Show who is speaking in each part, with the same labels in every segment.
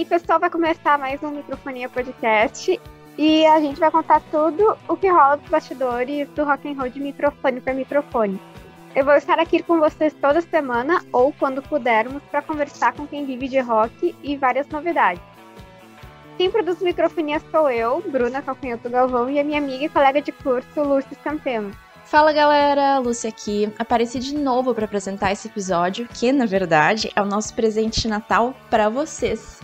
Speaker 1: aí, pessoal, vai começar mais um Microfonia Podcast e a gente vai contar tudo o que rola dos bastidores do rock and roll de microfone para microfone. Eu vou estar aqui com vocês toda semana ou quando pudermos para conversar com quem vive de rock e várias novidades. Quem produz microfonia sou eu, Bruna Calcanhoto Galvão, e a minha amiga e colega de curso, Lúcia Campeno.
Speaker 2: Fala galera, Lúcia aqui. Apareci de novo para apresentar esse episódio, que na verdade é o nosso presente de Natal para vocês.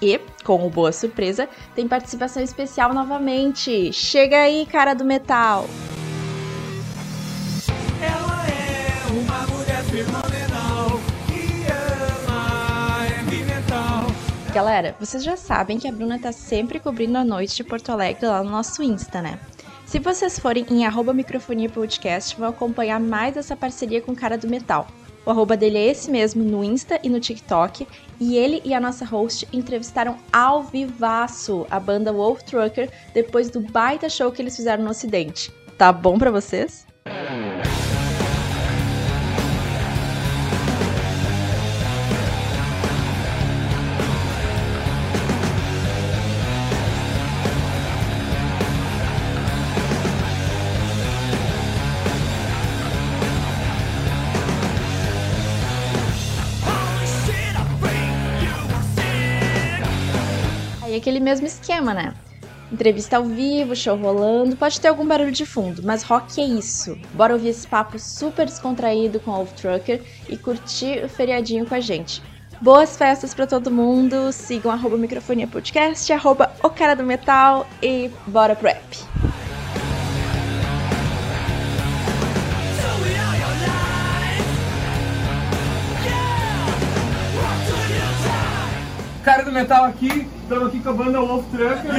Speaker 2: E, como boa surpresa, tem participação especial novamente. Chega aí, cara do metal!
Speaker 3: Ela é uma mulher fenomenal que ama heavy metal.
Speaker 2: Galera, vocês já sabem que a Bruna tá sempre cobrindo a noite de Porto Alegre lá no nosso Insta, né? Se vocês forem em arroba microfonia podcast, vão acompanhar mais essa parceria com cara do metal. O arroba dele é esse mesmo no Insta e no TikTok, e ele e a nossa host entrevistaram ao vivaço a banda Wolf Trucker depois do baita show que eles fizeram no Ocidente. Tá bom pra vocês? Aquele mesmo esquema, né? Entrevista ao vivo, show rolando, pode ter algum barulho de fundo, mas rock é isso. Bora ouvir esse papo super descontraído com o Wolf Trucker e curtir o feriadinho com a gente. Boas festas pra todo mundo, sigam arroba microfonia podcast, arroba o cara do metal e bora pro app.
Speaker 4: Cara do metal aqui, estamos aqui com a banda Wolf Trucker.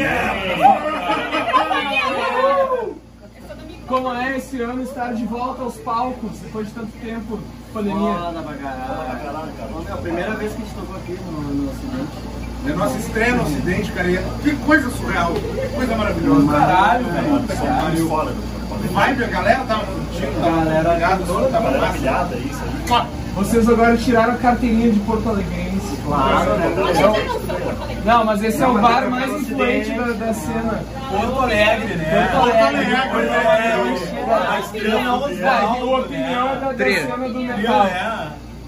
Speaker 4: Como é esse ano estar de volta aos palcos depois de tanto tempo, pandemia?
Speaker 5: Foda pra caralho. É a primeira vez que a gente tocou aqui no, no Ocidente.
Speaker 6: É nossa estreia no Ocidente, cara. é- Que coisa surreal, que coisa maravilhosa.
Speaker 4: Caralho, velho.
Speaker 6: Vibe, a galera tava curtindo, tava
Speaker 5: Galera
Speaker 6: ligado,
Speaker 5: toda
Speaker 6: tava
Speaker 5: galera
Speaker 6: massa. Mua.
Speaker 4: Vocês agora tiraram a carteirinha de Porto Alegrense.
Speaker 5: Claro, né?
Speaker 4: Não, mas esse é o bar mais influente da, da cena.
Speaker 5: Porto Alegre, né?
Speaker 4: Porto Alegre.
Speaker 5: Porto Alegre. A estrela
Speaker 4: É, a opinião é da, da cena do metal.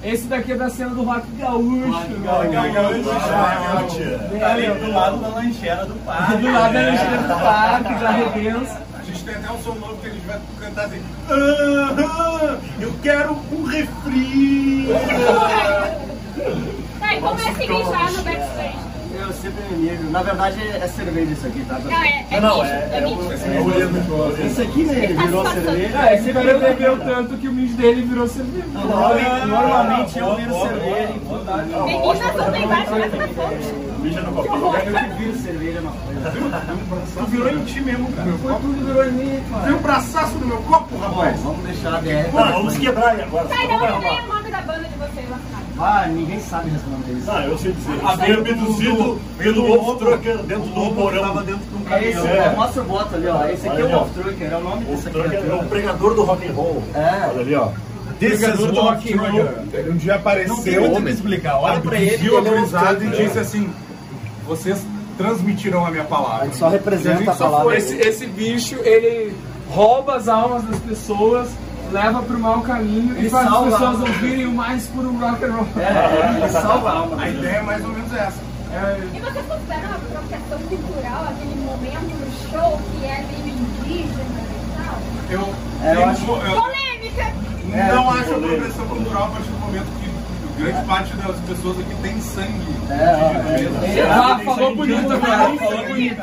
Speaker 4: Esse daqui é da cena do rock gaúcho.
Speaker 5: Tá ali do lado da lancheira do parque.
Speaker 4: Do lado da lancheira do parque, da Redença.
Speaker 6: A gente tem até um som novo que a gente vai cantar assim. "Ah, eu quero um refri.
Speaker 7: Tá, e como é se mijar no backstage?
Speaker 5: Eu sempre me. Na verdade é cerveja isso aqui, tá?
Speaker 7: Não, é, é
Speaker 5: Não,
Speaker 7: mijo,
Speaker 5: é-
Speaker 7: é
Speaker 5: é
Speaker 7: mijo.
Speaker 5: Isso aqui né, virou cerveja.
Speaker 4: Ah, esse cara bebeu tanto que o mijo dele virou cerveja.
Speaker 5: Normalmente, eu viro cerveja em.
Speaker 7: Meninas não tem baixo mais pra fonte.
Speaker 5: Eu que viro cerveja na frente.
Speaker 6: Tu virou em ti mesmo, cara.
Speaker 4: Foi tudo virou em mim,
Speaker 6: Tem
Speaker 4: mano.
Speaker 6: um braçaço no meu copo, rapaz.
Speaker 5: Vamos deixar a DR.
Speaker 8: vamos quebrar aí agora.
Speaker 7: Tá, e de onde vem o nome da banda de vocês lá?
Speaker 5: Ah, ninguém sabe responder isso.
Speaker 8: Ah, eu sei dizer. Foi abduzido pelo Wolf Trucker dentro do porão. dentro do
Speaker 5: É esse,
Speaker 8: É.
Speaker 5: é. mostra o boto ali, ó. Esse aqui é o Wolf Trucker, é o nome
Speaker 8: Wolf
Speaker 5: dessa
Speaker 8: Trucker é o pregador do rock and roll.
Speaker 5: É.
Speaker 8: Olha ali, ó.
Speaker 6: Pregador do rock and roll. Ele um dia apareceu,
Speaker 5: muito o que explicar. Olha pra ele,
Speaker 6: abduziu a
Speaker 5: ele é um
Speaker 6: gurizada e disse assim: vocês transmitiram a minha palavra.
Speaker 5: A gente só representa
Speaker 6: E gente
Speaker 5: a
Speaker 6: só
Speaker 5: palavra.
Speaker 6: foi-
Speaker 4: Esse, esse bicho, ele rouba as almas das pessoas, leva pro mau caminho
Speaker 5: Ele
Speaker 4: e faz as pessoas ouvirem o mais puro rock and roll.
Speaker 5: É, ele salva a alma.
Speaker 6: A ideia é mais ou menos essa.
Speaker 4: É,
Speaker 7: E vocês consideram a apropriação cultural aquele momento no show que é meio indígena e tal?
Speaker 6: Eu,
Speaker 5: É, eu
Speaker 6: eu-
Speaker 5: acho-
Speaker 7: Polêmica!
Speaker 6: não acho a progressão cultural a partir do momento que grande parte das pessoas aqui tem sangue.
Speaker 5: É, é, é.
Speaker 4: Ah, falou bonito, cara. Falou bonito.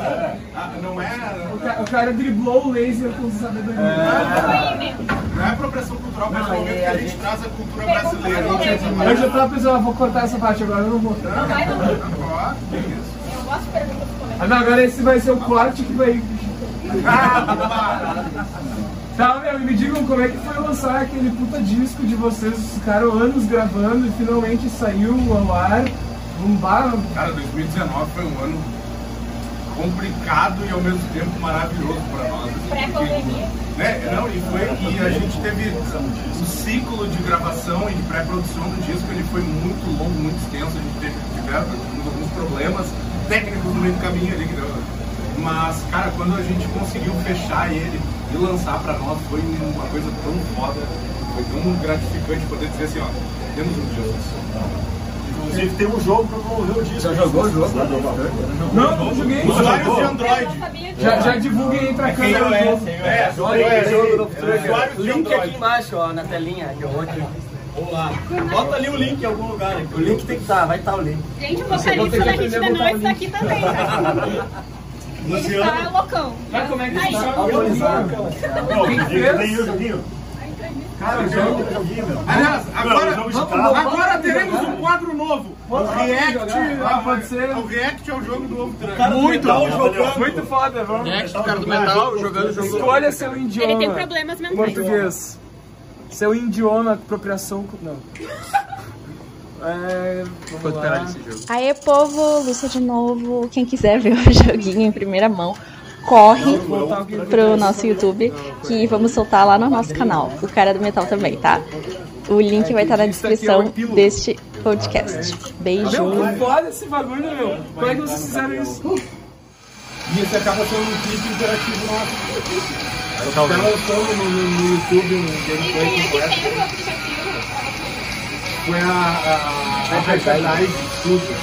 Speaker 6: Ah, Não é,
Speaker 4: O ca- O cara driblou o laser com sabedoria.
Speaker 7: Foi mesmo.
Speaker 6: não é apropriação cultural a partir do
Speaker 5: Não,
Speaker 6: momento que a gente traz a cultura brasileira.
Speaker 4: Eu já tava pensando, ah, vou cortar essa parte agora, eu não vou.
Speaker 7: Não vai, não. Eu
Speaker 6: que isso.
Speaker 7: gosto de perguntas.
Speaker 4: Ah, não, agora esse vai ser o corte que vai. Tá, meu, e me digam como é que foi lançar aquele puta disco de vocês, ficaram anos gravando e finalmente saiu ao ar. Um bar.
Speaker 6: Cara, 2019 foi um ano complicado e ao mesmo tempo maravilhoso para nós.
Speaker 7: Pré-pandemia.
Speaker 6: Né? Não, e, foi, e a gente teve o ciclo de gravação e de pré-produção do disco, ele foi muito longo, muito extenso. A gente teve, alguns problemas técnicos no meio do caminho ali, que deu. Mas, cara, quando a gente conseguiu fechar ele e lançar pra nós, foi uma coisa tão foda, foi tão gratificante poder dizer assim, ó, temos um Jesus.
Speaker 8: Inclusive tem um jogo pra promover o disco.
Speaker 5: Já jogou o jogo?
Speaker 4: Não, não joguei.
Speaker 6: Usuários de Android.
Speaker 4: Já, já divulguei entre a câmera do jogo.
Speaker 6: É,
Speaker 5: aí, jogo do Link aqui embaixo, ó, na telinha. Que eu vou aqui.
Speaker 6: Vamos lá. Bota ali o link em algum lugar. aqui.
Speaker 5: O link tem que estar, vai estar o link.
Speaker 7: Gente, o vocalista
Speaker 4: que
Speaker 7: da Hit da Noite
Speaker 4: o
Speaker 7: tá aqui também, tá? Ele tá loucão.
Speaker 4: Sabe como é que
Speaker 7: Aí.
Speaker 4: funciona o joguinho?
Speaker 8: Não,
Speaker 4: Quem
Speaker 8: tem
Speaker 4: fez?
Speaker 6: Cara, o jogo. Aliás, agora,
Speaker 8: Não, carro.
Speaker 6: agora teremos um quadro novo. O React.
Speaker 4: Ah, pode ser.
Speaker 6: O React é o jogo do Ovo Muito
Speaker 8: metal jogando.
Speaker 4: Muito foda, vamos.
Speaker 6: o cara do metal jogando o jogo
Speaker 4: Escolha seu idioma.
Speaker 7: Ele tem problemas mentais.
Speaker 4: Português. Seu idioma, apropriação. Não. É. Vamos lá.
Speaker 2: Aê, povo, Lúcia de novo. Quem quiser ver o joguinho em primeira mão, corre pro nosso YouTube que vamos soltar lá no nosso canal, o Cara do Metal também, tá? O link vai estar na descrição deste podcast. Beijo.
Speaker 4: Meu, foda esse bagulho, meu. Como é que vocês fizeram isso?
Speaker 6: E esse acaba sendo um clipe interativo nosso. Até lançamos no, no, no YouTube um gameplay
Speaker 7: é
Speaker 6: completo. Foi a, a, a Hyperdrive Studio.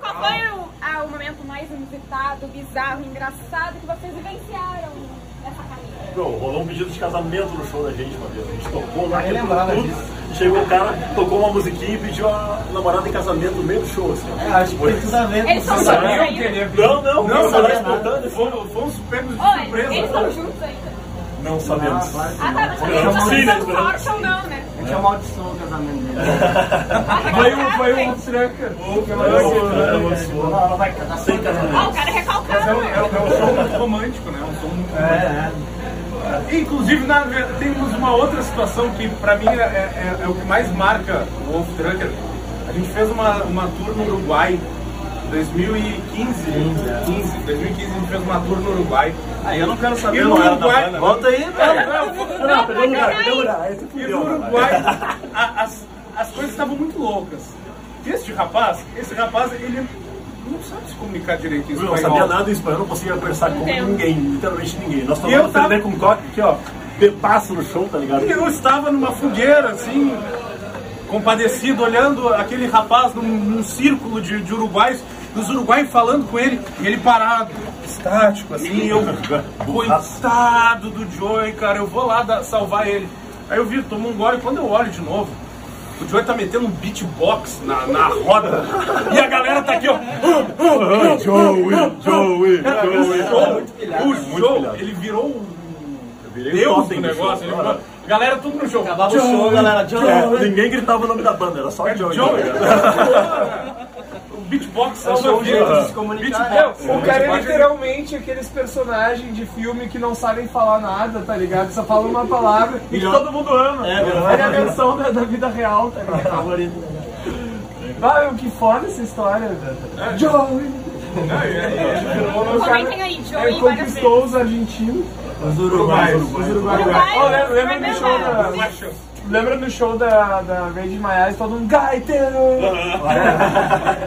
Speaker 7: Qual foi o, ah, o momento mais inusitado, bizarro, engraçado que vocês vivenciaram nessa caminhada?
Speaker 8: Meu, rolou um pedido de casamento no show da gente uma vez. A gente tocou lá,
Speaker 5: lembrava
Speaker 8: tudo.
Speaker 5: disso.
Speaker 8: Chegou o cara, tocou uma musiquinha e pediu a namorada em casamento no meio do show, assim.
Speaker 5: É, acho que tudo ver com
Speaker 7: Eles são
Speaker 5: isso.
Speaker 7: juntos ainda?
Speaker 8: Não, não,
Speaker 6: Não,
Speaker 8: não,
Speaker 6: pegos de
Speaker 7: Olha,
Speaker 6: surpresa.
Speaker 7: eles estão juntos ainda.
Speaker 8: Não sabemos.
Speaker 7: Ah, tá, mas
Speaker 8: né?
Speaker 7: não
Speaker 8: Esperamos
Speaker 7: forçam não, né?
Speaker 5: A gente amaldiçoou o casamento dele.
Speaker 4: Foi um, foi um trucker.
Speaker 5: Ela ela vai casar sem
Speaker 7: Ah, o
Speaker 5: casamento.
Speaker 7: cara é
Speaker 6: é
Speaker 7: recalcado.
Speaker 6: um, é um- é um som muito romântico, né? Um som muito romântico.
Speaker 5: É,
Speaker 6: Inclusive, na, temos uma outra situação que pra mim é, é- é o que mais marca o Wolf Trucker. A gente fez uma, uma tour no Uruguai 2015. 15, 2015 a gente fez uma tour no Uruguai.
Speaker 5: Aí eu não quero
Speaker 6: E
Speaker 5: saber,
Speaker 6: no
Speaker 5: não era da
Speaker 6: Uruguai-
Speaker 5: banda. Volta aí, velho.
Speaker 8: Não, não, perdeu lugar, perdeu lugar.
Speaker 6: E no
Speaker 8: rapaz.
Speaker 6: Uruguai a- as, as coisas estavam muito loucas. Este rapaz, esse rapaz, ele não sabe se comunicar direito em
Speaker 8: Eu não
Speaker 6: espanhol.
Speaker 8: sabia nada em espanhol, não conseguia conversar com ninguém, literalmente ninguém. Nós
Speaker 6: E
Speaker 8: tomamos
Speaker 6: tava-
Speaker 8: também com coque aqui, ó, pedaço no show, tá ligado?
Speaker 6: E eu estava numa fogueira, assim, compadecido, olhando aquele rapaz num, num círculo de, de uruguaios, dos uruguaios falando com ele, e ele parado, estático, assim, e eu, coitado do Joey, cara, eu vou lá dar- salvar ele. Aí eu vi, tomou um gole, quando eu olho de novo, o Joey tá metendo um beatbox na, na roda, e a galera tá aqui, ó.
Speaker 8: Joey, Joey,
Speaker 6: O show, o show, ele virou um deus do negócio.
Speaker 8: show,
Speaker 6: ele Galera, tudo no show.
Speaker 5: Acabava o show, galera.
Speaker 8: É, ninguém gritava o nome da banda, era só Joey.
Speaker 6: Joey. o beatbox
Speaker 5: Achou
Speaker 6: salva
Speaker 5: um jeito de se
Speaker 6: vidas.
Speaker 5: comunicar.
Speaker 6: Beatbox.
Speaker 4: O cara é literalmente aqueles personagens de filme que não sabem falar nada, tá ligado? Só falam uma palavra e que todo mundo ama.
Speaker 5: É, virou
Speaker 4: Olha a versão da, da vida real, tá ligado?
Speaker 5: Favorito.
Speaker 4: Ah, que foda essa história. Joey!
Speaker 6: Não, e aí, virou-
Speaker 4: O cara-
Speaker 7: Comentem aí,
Speaker 4: Ele
Speaker 7: Joey,
Speaker 4: conquistou os argentinos.
Speaker 5: Os uruguaios.
Speaker 4: Os uruguaios.
Speaker 7: Uruguai,
Speaker 4: Oh, lembra, lembra do show da. Lembra do show da, da Rage Maiás, todo mundo gaiteiro!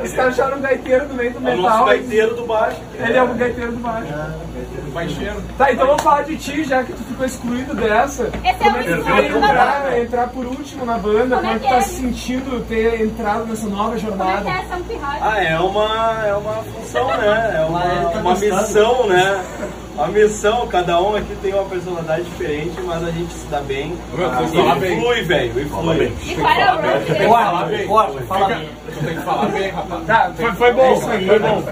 Speaker 4: Os caras acharam um gaiteiro no meio do
Speaker 6: É o nosso
Speaker 4: metal.
Speaker 6: gaiteiro do baixo.
Speaker 4: Ele é o gaiteiro do baixo.
Speaker 6: O baixeiro.
Speaker 4: Tá, então vamos falar de ti, já que tu ficou excluído dessa.
Speaker 7: Esse é
Speaker 4: Como
Speaker 7: o
Speaker 4: é que foi
Speaker 7: da
Speaker 4: entrar, entrar por último na banda? Como é que tá
Speaker 7: é?
Speaker 4: se sentindo ter entrado nessa nova
Speaker 7: Como é que
Speaker 4: jornada?
Speaker 7: é?
Speaker 9: Ah, é uma, é uma função, né? É uma,
Speaker 5: tá
Speaker 9: uma missão, né? Uma missão, cada um aqui tem uma personalidade diferente, mas a gente se dá bem.
Speaker 6: Meu, tem que
Speaker 9: e
Speaker 6: falar bem.
Speaker 9: flui, velho, e flui.
Speaker 7: E qual era o rock dele?
Speaker 5: Forte, forte, fala bem.
Speaker 6: Tem que falar bem, rapaz.
Speaker 4: Tá, foi, foi bom,
Speaker 5: isso aí,
Speaker 4: foi bom.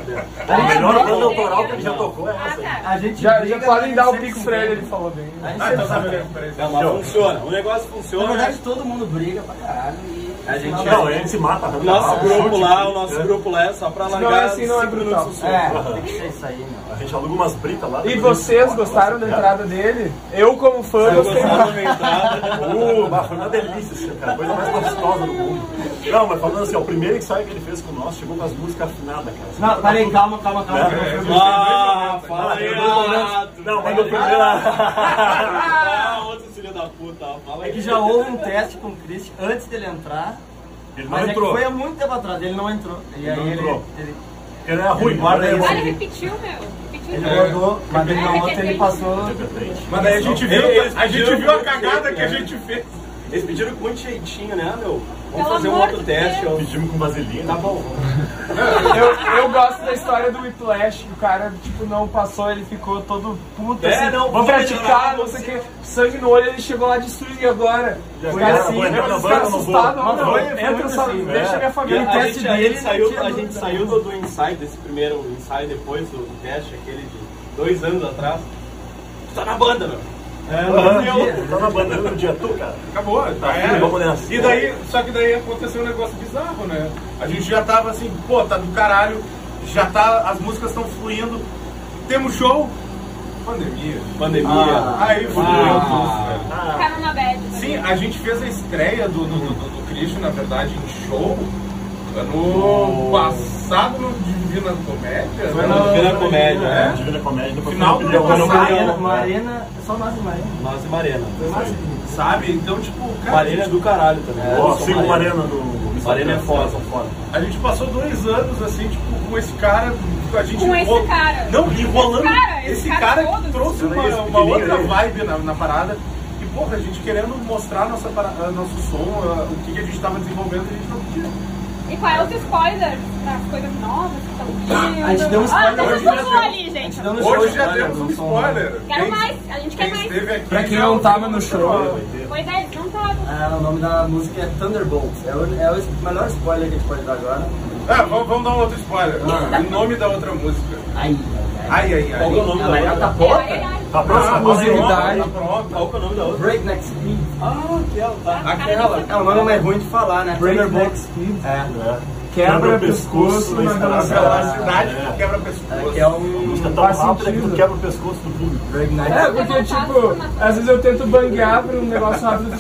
Speaker 8: A melhor banda autoral que ele já tocou é
Speaker 7: Ah,
Speaker 8: essa. aí.
Speaker 7: tá.
Speaker 5: A gente
Speaker 4: Já, já podem dar o pix
Speaker 5: com
Speaker 4: pra ele, ele falou bem.
Speaker 5: A gente
Speaker 6: Ah,
Speaker 5: sempre
Speaker 6: então tá
Speaker 5: sabe.
Speaker 6: beleza.
Speaker 9: Não, mas funciona, o negócio
Speaker 5: Na
Speaker 9: funciona.
Speaker 5: verdade, todo mundo briga pra caralho e...
Speaker 9: A gente-
Speaker 8: Não, a gente se mata.
Speaker 9: O nosso grupo lá, o nosso grupo lá é só pra
Speaker 4: não é
Speaker 9: largar
Speaker 4: assim, não é brutal.
Speaker 9: de
Speaker 5: É, tem que ser isso aí, meu.
Speaker 8: A gente aluga umas britas lá.
Speaker 4: E vocês
Speaker 8: gente-
Speaker 4: gostaram da entrada dele? Eu, como fã,
Speaker 9: Eu
Speaker 4: gostei.
Speaker 9: da minha entrada.
Speaker 8: Uh, foi uma delícia, assim, cara. Coisa mais gostosa do mundo. Não, mas falando assim, ó, o primeiro ensaio que ele fez com nós chegou com as músicas afinadas, cara.
Speaker 5: Não, peraí, calma, calma, calma.
Speaker 8: É.
Speaker 9: Ah, fala aí.
Speaker 8: Não, mas no primeiro.
Speaker 9: Ah, outro filho da puta, fala
Speaker 5: É que já houve um teste com o Chris antes dele entrar
Speaker 8: Ele não
Speaker 5: Mas é que
Speaker 8: entrou.
Speaker 5: foi há muito tempo atrás, ele não entrou. E aí
Speaker 8: não
Speaker 5: ele,
Speaker 8: entrou.
Speaker 5: ele,
Speaker 8: Ele era ruim,
Speaker 5: guarda
Speaker 8: ele.
Speaker 7: Ah,
Speaker 8: ruim.
Speaker 7: repetiu, meu.
Speaker 5: Ele guardou, mas ele na outra ele passou.
Speaker 6: Mas daí a gente viu, a gente viu a cagada que a gente fez.
Speaker 9: Eles pediram com muito jeitinho, né, meu? Vamos
Speaker 7: Pelo
Speaker 9: fazer um outro
Speaker 7: de
Speaker 9: teste. Ó.
Speaker 8: Pedimos com vaselina.
Speaker 9: Tá bom.
Speaker 4: Eu, eu gosto da história do Whiplash, que o cara, tipo, não passou, ele ficou todo puto,
Speaker 9: É,
Speaker 4: assim,
Speaker 9: não,
Speaker 4: vou praticar, não sei o que, sangue no olho, ele chegou lá destruir agora.
Speaker 8: Já
Speaker 4: caras assim,
Speaker 8: não
Speaker 4: não,
Speaker 5: foi-
Speaker 4: não,
Speaker 5: foi
Speaker 4: entra só,
Speaker 5: assim,
Speaker 4: deixa
Speaker 5: é.
Speaker 4: minha família.
Speaker 5: Aquele
Speaker 9: A
Speaker 5: teste
Speaker 9: gente, a
Speaker 5: dele,
Speaker 9: gente saiu, a gente saiu do, do ensaio, desse primeiro ensaio depois do teste, aquele de dois anos atrás. Tu tá na banda, meu.
Speaker 5: É,
Speaker 8: Aham,
Speaker 5: no dia.
Speaker 8: Tá na banda no dia tu, cara.
Speaker 6: Acabou,
Speaker 8: Tá,
Speaker 6: já era.
Speaker 8: vamos nessa.
Speaker 6: E daí, só que daí aconteceu um negócio bizarro, né? A gente já tava assim, pô, tá do caralho, já tá, as músicas estão fluindo, temos show, pandemia.
Speaker 9: Pandemia.
Speaker 5: Ah.
Speaker 6: Aí fudeu tudo, velho.
Speaker 8: Ah,
Speaker 7: Ficaram na bad.
Speaker 6: Sim, a gente fez a estreia do, do, do, do Christian, na verdade, em show, ano passado no Divina Comédia.
Speaker 9: Foi
Speaker 6: né?
Speaker 9: no Divina Comédia,
Speaker 6: É?
Speaker 8: Divina Comédia, depois
Speaker 6: Final
Speaker 8: foi
Speaker 6: do
Speaker 8: no
Speaker 6: ano
Speaker 8: Pedro-
Speaker 6: passado.
Speaker 5: Marina, Marina, só nós e Marina.
Speaker 9: Nós e Marena.
Speaker 6: Sabe? Então, tipo, cara,
Speaker 9: Marena é do caralho também.
Speaker 8: Ó,
Speaker 9: Eu sou
Speaker 8: siga o
Speaker 9: Marena.
Speaker 8: Marena do
Speaker 9: Marena é foda.
Speaker 8: foda.
Speaker 6: a gente passou dois anos assim, tipo, com esse cara, a gente
Speaker 7: Com esse cara.
Speaker 6: Não, enrolando.
Speaker 7: Esse cara, esse
Speaker 6: esse
Speaker 7: cara
Speaker 6: cara, trouxe uma, uma outra
Speaker 8: aí.
Speaker 6: vibe na, na parada. E, porra, a gente querendo mostrar nossa, ah, nosso som, ah, o que, que a gente tava desenvolvendo, a gente não podia.
Speaker 7: E qual é os spoilers das coisas novas que estão vindo?
Speaker 5: A gente deu um
Speaker 7: Ah,
Speaker 5: spoiler
Speaker 7: deixa
Speaker 5: hoje,
Speaker 7: eu
Speaker 6: né?
Speaker 7: falar ali, gente.
Speaker 5: Deu
Speaker 6: Hoje já temos um spoiler.
Speaker 7: Quero
Speaker 6: Quem-
Speaker 7: mais, a gente quer
Speaker 6: Quem
Speaker 7: mais.
Speaker 6: esteve aqui.
Speaker 4: Pra quem
Speaker 6: já
Speaker 4: não tava no show,
Speaker 7: Pois é, eles não estavam.
Speaker 5: Ah, o nome da música é Thunderbolt. É o, é o melhor spoiler que a gente pode dar agora.
Speaker 6: Ah, vamos, vamos dar um outro spoiler.
Speaker 5: Ah.
Speaker 6: O nome da outra música.
Speaker 5: Ai,
Speaker 6: Ai, ai, ai.
Speaker 9: Qual é o nome
Speaker 5: A
Speaker 9: da outra?
Speaker 5: tá?
Speaker 7: É, é,
Speaker 8: Tá
Speaker 4: Exclusividade.
Speaker 6: Tá pronto.
Speaker 9: Qual que é o nome da outra?
Speaker 5: Breakneck Speed.
Speaker 9: Ah, aquela, tá.
Speaker 6: Aquela.
Speaker 5: É um nome mais ruim de falar, né?
Speaker 4: Breakneck. Speed.
Speaker 5: É.
Speaker 4: Quebra pescoço na velocidade.
Speaker 6: cidade
Speaker 8: É.
Speaker 6: que quebra pessoas.
Speaker 5: É, que é um
Speaker 8: Música tão rápida que tu quebra o pescoço do público.
Speaker 5: Breakneck.
Speaker 4: É, porque, tipo, às vezes eu tento banguear pra um negócio rápido,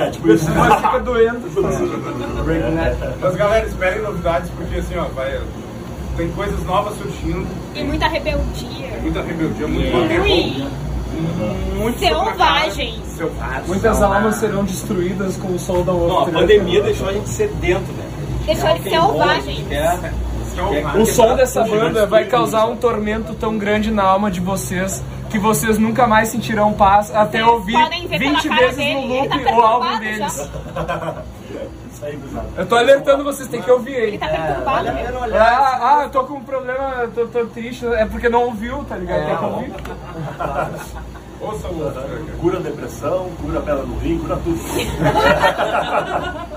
Speaker 8: É, tipo isso.
Speaker 4: mas fica doendo.
Speaker 5: Breakneck.
Speaker 6: Mas galera, esperem novidades porque assim, ó, vai. Tem coisas novas surgindo,
Speaker 7: E muita rebeldia.
Speaker 6: muita rebeldia, muito roll,
Speaker 7: Ui,
Speaker 6: muito
Speaker 7: Selvagens.
Speaker 6: Selvagens.
Speaker 4: Muitas almas serão destruídas com o som da
Speaker 9: Não, a
Speaker 4: outra.
Speaker 9: pandemia deixou a gente sedento, né?
Speaker 7: Deixou de selvagem.
Speaker 9: É.
Speaker 4: O som dessa banda vai causar um tormento tão grande na alma de vocês que vocês nunca mais sentirão paz até
Speaker 7: Vocês
Speaker 4: ouvir
Speaker 7: podem ver pela
Speaker 4: 20
Speaker 7: cara
Speaker 4: vezes
Speaker 7: dele,
Speaker 4: no
Speaker 7: ele tá
Speaker 4: loop o álbum deles. Eu tô alertando vocês, tem que ouvir
Speaker 7: Ele
Speaker 4: aí.
Speaker 7: tá
Speaker 5: É,
Speaker 7: perturbado.
Speaker 5: a
Speaker 7: meu.
Speaker 5: olhar.
Speaker 4: Ah, ah, eu tô com um problema, tô, tô triste, é porque não ouviu, tá ligado? Tem que ouvir.
Speaker 6: Ouça o
Speaker 8: Cura a depressão, cura a pedra no rim, cura tudo.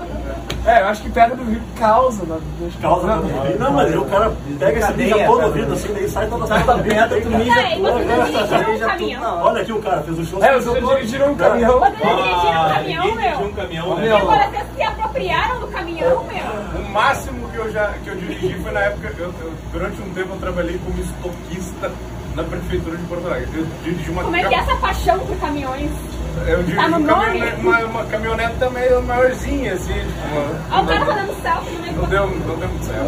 Speaker 4: É, eu acho que Pedra do Rio causa, né? Deixa-
Speaker 8: Causa
Speaker 4: Não,
Speaker 8: rim. Não, mas o cara pega esse todo
Speaker 5: pedra.
Speaker 8: ouvido assim, daí sai toda
Speaker 5: da pedra, mija
Speaker 7: e
Speaker 5: né?
Speaker 7: dirigiram
Speaker 5: Mija na.
Speaker 8: Olha aqui o cara, fez o show.
Speaker 4: É, os já dirigiram um caminhão.
Speaker 7: Vocês dirigiram um
Speaker 9: Ah,
Speaker 7: caminhão,
Speaker 9: ninguém dirigiu um
Speaker 7: meu.
Speaker 9: caminhão,
Speaker 5: Meu.
Speaker 9: né?
Speaker 7: Agora vocês se apropriaram do caminhão, meu.
Speaker 6: O máximo que eu já que eu dirigi foi na época, eu, eu- durante um tempo eu trabalhei como estoquista na prefeitura de Porto Alegre. Eu dirigi uma
Speaker 7: Como é que é essa paixão por caminhões?
Speaker 6: Eu dirigi
Speaker 7: Tá no
Speaker 6: um
Speaker 7: nome?
Speaker 6: caminhonete- uma, uma caminhoneta meio maiorzinha, assim, tipo, uma-
Speaker 7: Ah, o cara tá dando selfie no
Speaker 6: não
Speaker 7: negócio.
Speaker 6: deu, não deu muito certo.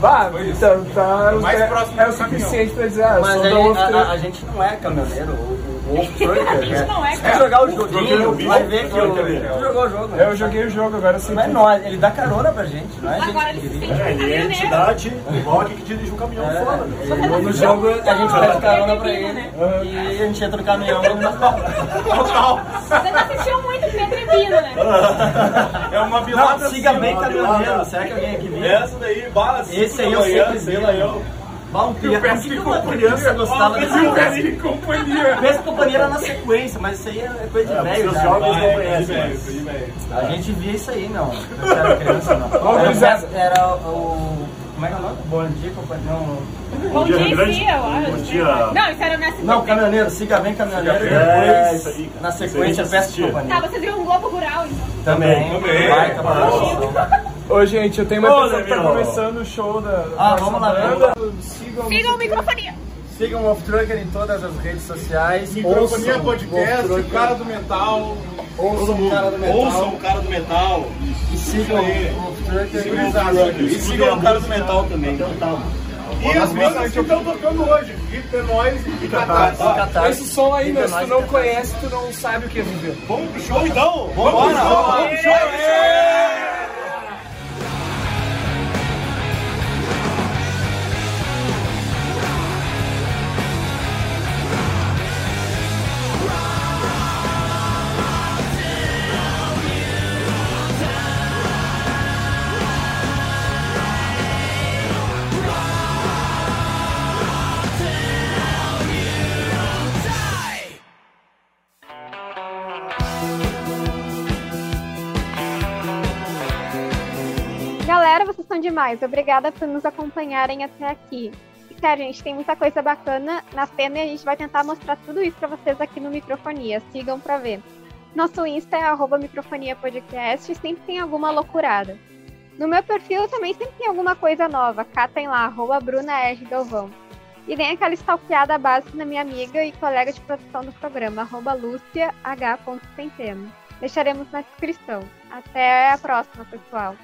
Speaker 4: Bah,
Speaker 6: isso.
Speaker 4: tá, tá,
Speaker 6: Mais
Speaker 4: é,
Speaker 6: próximo
Speaker 4: é o suficiente pra dizer, ah, eu
Speaker 5: Mas
Speaker 4: sou
Speaker 5: aí, a, a- a gente não é caminhoneiro, o, o Wolf Trucker.
Speaker 7: A gente não é,
Speaker 5: Se
Speaker 7: cara.
Speaker 5: tu jogar o joguinho,
Speaker 8: eu
Speaker 5: vai ver que o,
Speaker 8: Trucker, é.
Speaker 5: tu jogou o jogo. né?
Speaker 4: Eu joguei o jogo, agora sim.
Speaker 5: Não é nós, ele dá carona pra gente, não é
Speaker 7: Agora
Speaker 5: que
Speaker 7: ele se sente
Speaker 8: É, ele é entidade, igual que dirige um caminhão
Speaker 5: É,
Speaker 8: fora. né?
Speaker 5: no jogo a gente pede carona pra ele
Speaker 7: Né?
Speaker 5: e a gente entra no caminhão e nos
Speaker 6: Total.
Speaker 7: Vocês assistiam muito Pedro né?
Speaker 6: É uma
Speaker 5: Não,
Speaker 6: bilada
Speaker 5: siga
Speaker 6: assim,
Speaker 5: bem caminhoneiro, será que alguém aqui viu?
Speaker 9: Essa daí, bala,
Speaker 5: Esse aí eu
Speaker 9: amanhã,
Speaker 5: sempre
Speaker 9: sei lá eu.
Speaker 5: Bah, um pia-
Speaker 6: Pesca
Speaker 5: Por que
Speaker 6: e
Speaker 5: que uma
Speaker 6: companhia.
Speaker 5: criança gostava
Speaker 6: Pesca
Speaker 5: dessa
Speaker 6: e
Speaker 5: coisa?
Speaker 6: e companhia.
Speaker 5: Pesca e companhia era na sequência, mas isso aí é coisa de
Speaker 8: É,
Speaker 5: velho
Speaker 8: vocês
Speaker 5: já.
Speaker 8: jovens
Speaker 5: né?
Speaker 8: não conhecem.
Speaker 5: A gente via isso aí, não. Quando era criança, não. Era o... Como é que é o nome? Bom dia, companhia. Não,
Speaker 7: Bom
Speaker 8: dia,
Speaker 7: dia,
Speaker 8: Grande.
Speaker 7: eu acho.
Speaker 8: Bom dia.
Speaker 7: Não, isso era no SBT.
Speaker 5: não caminhoneiro, siga bem caminhoneiro.
Speaker 8: Siga
Speaker 5: e
Speaker 8: bem.
Speaker 5: depois,
Speaker 8: É, isso aí,
Speaker 5: na sequência,
Speaker 8: a gente
Speaker 5: peça de companhia.
Speaker 7: Tá, vocês viram um Globo Rural, então.
Speaker 5: Também.
Speaker 6: Também.
Speaker 5: Baita
Speaker 8: Ah,
Speaker 5: produção.
Speaker 4: Ô, gente, eu tenho uma
Speaker 8: Ô,
Speaker 4: pessoa que tá começando o show da.
Speaker 5: Ah, vamos lá,
Speaker 4: Sigam,
Speaker 7: Sigam o microfonia.
Speaker 5: Sigam o Off Trucker em todas as redes sociais.
Speaker 6: Microfonia
Speaker 5: Ouçam
Speaker 6: Podcast,
Speaker 5: o
Speaker 6: cara do metal.
Speaker 5: Ouçam o cara do metal.
Speaker 9: Ouçam o cara do metal.
Speaker 5: E sigam o Off Trucker. E
Speaker 6: cara do
Speaker 9: E sigam o cara do metal também.
Speaker 8: Então tá.
Speaker 6: E as bandas que estão tocando hoje, Vitor Nós e Catarse.
Speaker 4: Esse som aí, meu, se tu não conhece, tu não sabe o que é viver.
Speaker 9: Vamos pro show então?
Speaker 6: Vamos pro show!
Speaker 9: Vamos pro show!
Speaker 1: Demais. Obrigada por nos acompanharem até aqui. E, sério, a gente tem muita coisa bacana na cena e a gente vai tentar mostrar tudo isso pra vocês aqui no Microfonia. Sigam pra ver. Nosso Insta é arroba microfonia podcast e sempre tem alguma loucurada. No meu perfil também sempre tem alguma coisa nova. Catem lá, arroba Bruna R. Galvão. E tem aquela stalkeada básica na minha amiga e colega de produção do programa, arroba Lúcia H. Centeno. Deixaremos na descrição. Até a próxima, pessoal.